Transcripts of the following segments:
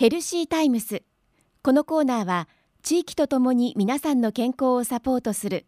ヘルシータイムス。このコーナーは地域とともに皆さんの健康をサポートする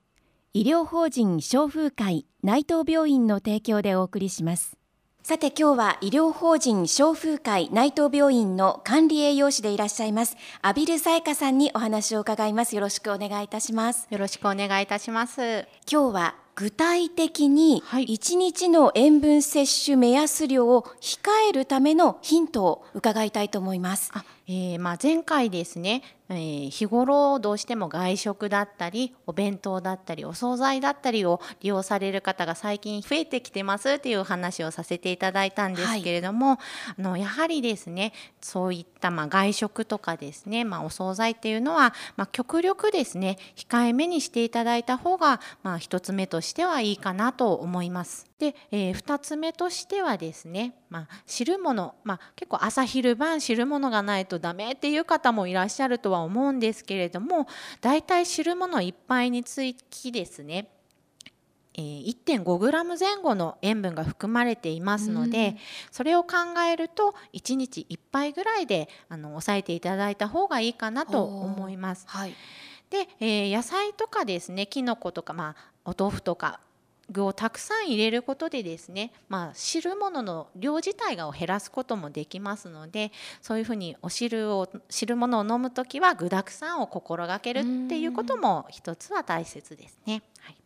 医療法人消風会内藤病院の提供でお送りします。さて今日は医療法人消風会内藤病院の管理栄養士でいらっしゃいます阿比留沙耶香さんにお話を伺います。よろしくお願いいたします。よろしくお願いいたします。今日は具体的に1日の塩分摂取目安量を控えるためのヒントを伺いたいと思います。あえー、まあ前回ですね、えー、日頃どうしても外食だったりお弁当だったりお惣菜だったりを利用される方が最近増えてきてますっていう話をさせていただいたんですけれども、はい、あのやはりですねそういったまあ外食とかですね、まあ、お惣菜っていうのは、まあ、極力ですね控えめにしていただいた方が、まあ、1つ目としてはいいかなと思います。で、えー、2つ目としてはですね、まあ、汁物、まあ、結構朝昼晩汁物がないとダメっていう方もいらっしゃるとは思うんですけれどもだいたい汁物1杯につきですねえー、1.5g 前後の塩分が含まれていますので、それを考えると1日1杯ぐらいであの抑えていただいた方がいいかなと思います。はい、で、えー、野菜とかですねきのことか、まあ、お豆腐とか具をたくさん入れることでですね、まあ、汁物の量自体がを減らすこともできますのでそういうふうにお汁を汁物を飲む時は具だくさんを心がけるっていうことも一つは大切ですね。はい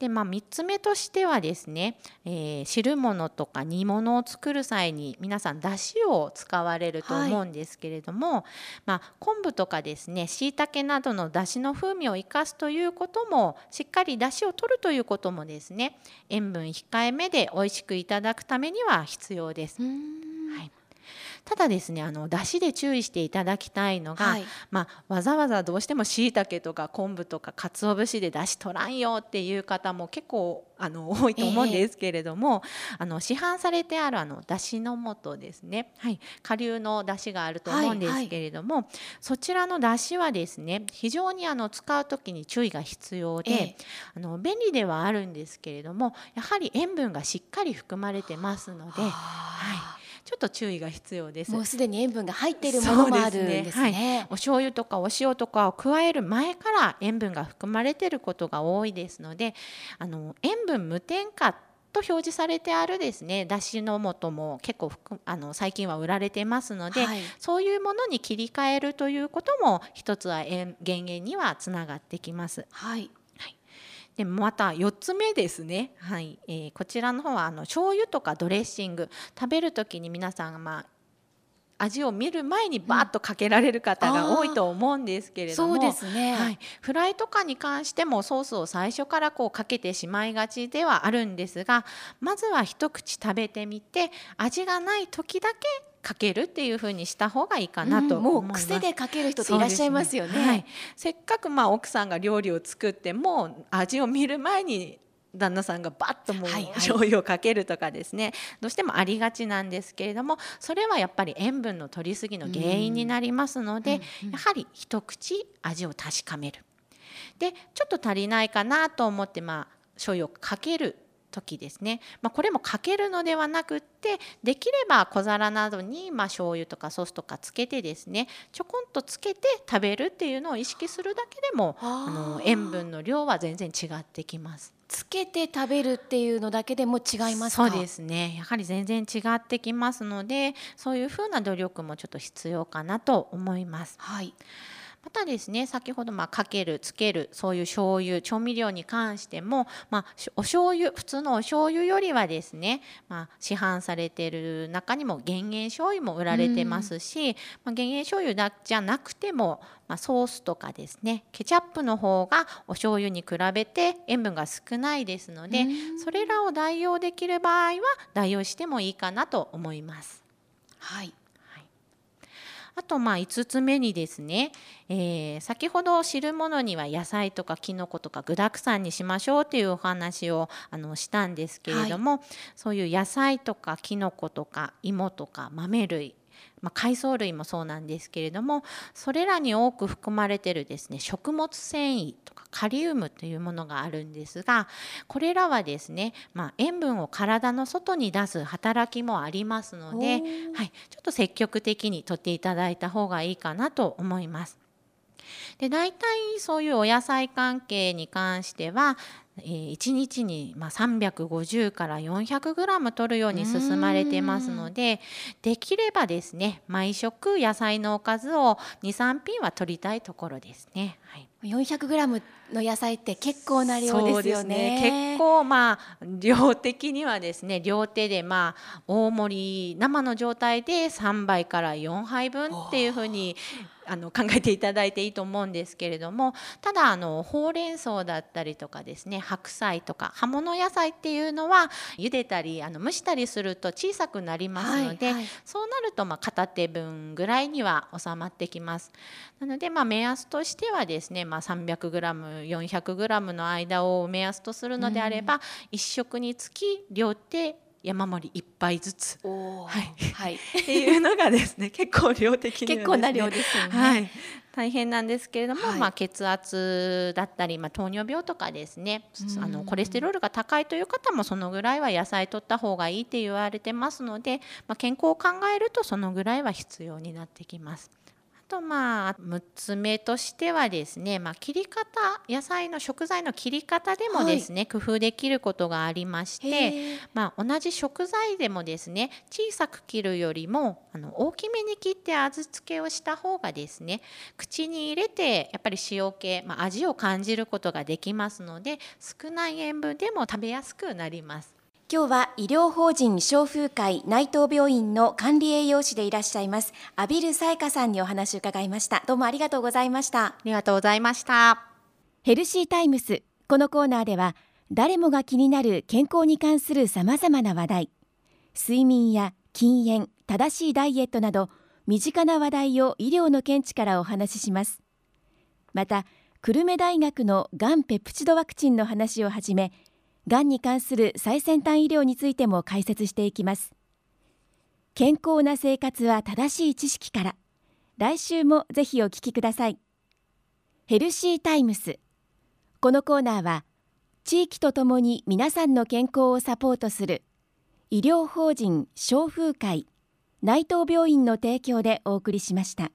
でまあ、3つ目としてはですね、えー、汁物とか煮物を作る際に皆さんだしを使われると思うんですけれども、はい、まあ、昆布とかですねしいたけなどのだしの風味を生かすということもしっかりだしを取るということもですね塩分控えめで美味しくいただくためには必要です。はいただですねあの出汁で注意していただきたいのが、はい、まあ、わざわざどうしてもしいたけとか昆布とか鰹節で出汁取らんよっていう方も結構あの 多いと思うんですけれども、えー、あの市販されてあるあのだしの素ですね、はい、顆粒のだしがあると思うんですけれども、はいはい、そちらのだしはですね非常にあの使う時に注意が必要で、えー、あの便利ではあるんですけれどもやはり塩分がしっかり含まれてますので。はいちょっと注意が必要です。もうすでに塩分が入っているものもあるんですね。すねはい、お醤油とかお塩とかを加える前から塩分が含まれていることが多いですので、あの塩分無添加と表示されてあるですねだしの素も結構あの最近は売られてますので、はい、そういうものに切り替えるということも一つは減塩にはつながってきます。はいでまた4つ目ですね、はい。えー、こちらの方はあの醤油とかドレッシング。食べる時に皆さんまあ味を見る前にバーッとかけられる方が多いと思うんですけれども、そうですね、はい、フライとかに関してもソースを最初からこうかけてしまいがちではあるんですがまずは一口食べてみて味がない時だけかけるっていう風にした方がいいかなと、うん、もう癖でかける人っていらっしゃいますよね。ね。はい、せっかくまあ奥さんが料理を作っても味を見る前に旦那さんがバッともう醤油をかけるとかですね、はいはい、どうしてもありがちなんですけれどもそれはやっぱり塩分の取りすぎの原因になりますので、うん、やはり一口味を確かめる。でちょっと足りないかなと思ってまあ醤油をかける時ですね、まあ、これもかけるのではなくってできれば小皿などにまあ醤油とかソースとかつけてですねちょこんとつけて食べるっていうのを意識するだけでもあの塩分の量は全然違ってきます。つけて食べるっていうのだけでも違いますそうですね。やはり全然違ってきますのでそういうふうな努力もちょっと必要かなと思います。はいまたですね先ほどまあかけるつけるそういう醤油調味料に関しても、まあ、お醤油普通のお醤油よりはですね、まあ、市販されている中にも減塩醤油も売られてますし、まあ、減塩醤油だじゃなくても、まあ、ソースとかですねケチャップの方がお醤油に比べて塩分が少ないですのでそれらを代用できる場合は代用してもいいかなと思います。はいあとまあ5つ目にですね、えー、先ほど汁物には野菜とかきのことか具だくさんにしましょうというお話をあのしたんですけれども、はい、そういう野菜とかきのことか芋とか豆類まあ、海藻類もそうなんですけれどもそれらに多く含まれてるですね食物繊維とかカリウムというものがあるんですがこれらはですね、まあ、塩分を体の外に出す働きもありますので、はい、ちょっと積極的にとっていただいた方がいいかなと思います。で大体そういうお野菜関係に関してはえー、1日にまあ350から400グラム取るように進まれてますのでできればですね毎食野菜のおかずを23品は取りたいところですね。はい、400グラムの野菜って結構な量ですよね。ね結構まあ量的にはですね両手でまあ大盛り生の状態で3杯から4杯分っていうふうにあの考えていただいていいと思うんですけれどもただあのほうれん草だったりとかですね白菜とか葉物野菜っていうのは茹でたりあの蒸したりすると小さくなりますので、はいはい、そうなるとま片手分ぐらいには収まってきます。なのでま目安としてはですね、まあ、300g400g の間を目安とするのであれば、うん、1食につき両手山盛り1杯ずつ、はい、はい、っていうのがですね 結構量的に、ね、結構な量ですよね、はい、大変なんですけれども、はい、まあ、血圧だったり、まあ、糖尿病とかですねあのコレステロールが高いという方もそのぐらいは野菜取った方がいいって言われてますので、まあ、健康を考えるとそのぐらいは必要になってきます。とまあ6つ目としてはですね、まあ、切り方野菜の食材の切り方でもですね、はい、工夫できることがありまして、まあ、同じ食材でもですね小さく切るよりもあの大きめに切って味付けをした方がですね口に入れてやっぱり塩気、まあ、味を感じることができますので少ない塩分でも食べやすくなります。今日は医療法人消風会内藤病院の管理栄養士でいらっしゃいます阿比留沙耶香さんにお話を伺いました。どうもありがとうございました。ありがとうございました。ヘルシータイムス。このコーナーでは誰もが気になる健康に関するさまざまな話題。睡眠や禁煙正しいダイエットなど身近な話題を医療の見地からお話しします。また久留米大学のがんペプチドワクチンの話をはじめがんに関する最先端医療についても解説していきます。健康な生活は正しい知識から来週もぜひお聞きください。ヘルシータイムス。このコーナーは地域とともに皆さんの健康をサポートする医療法人消風会内藤病院の提供でお送りしました。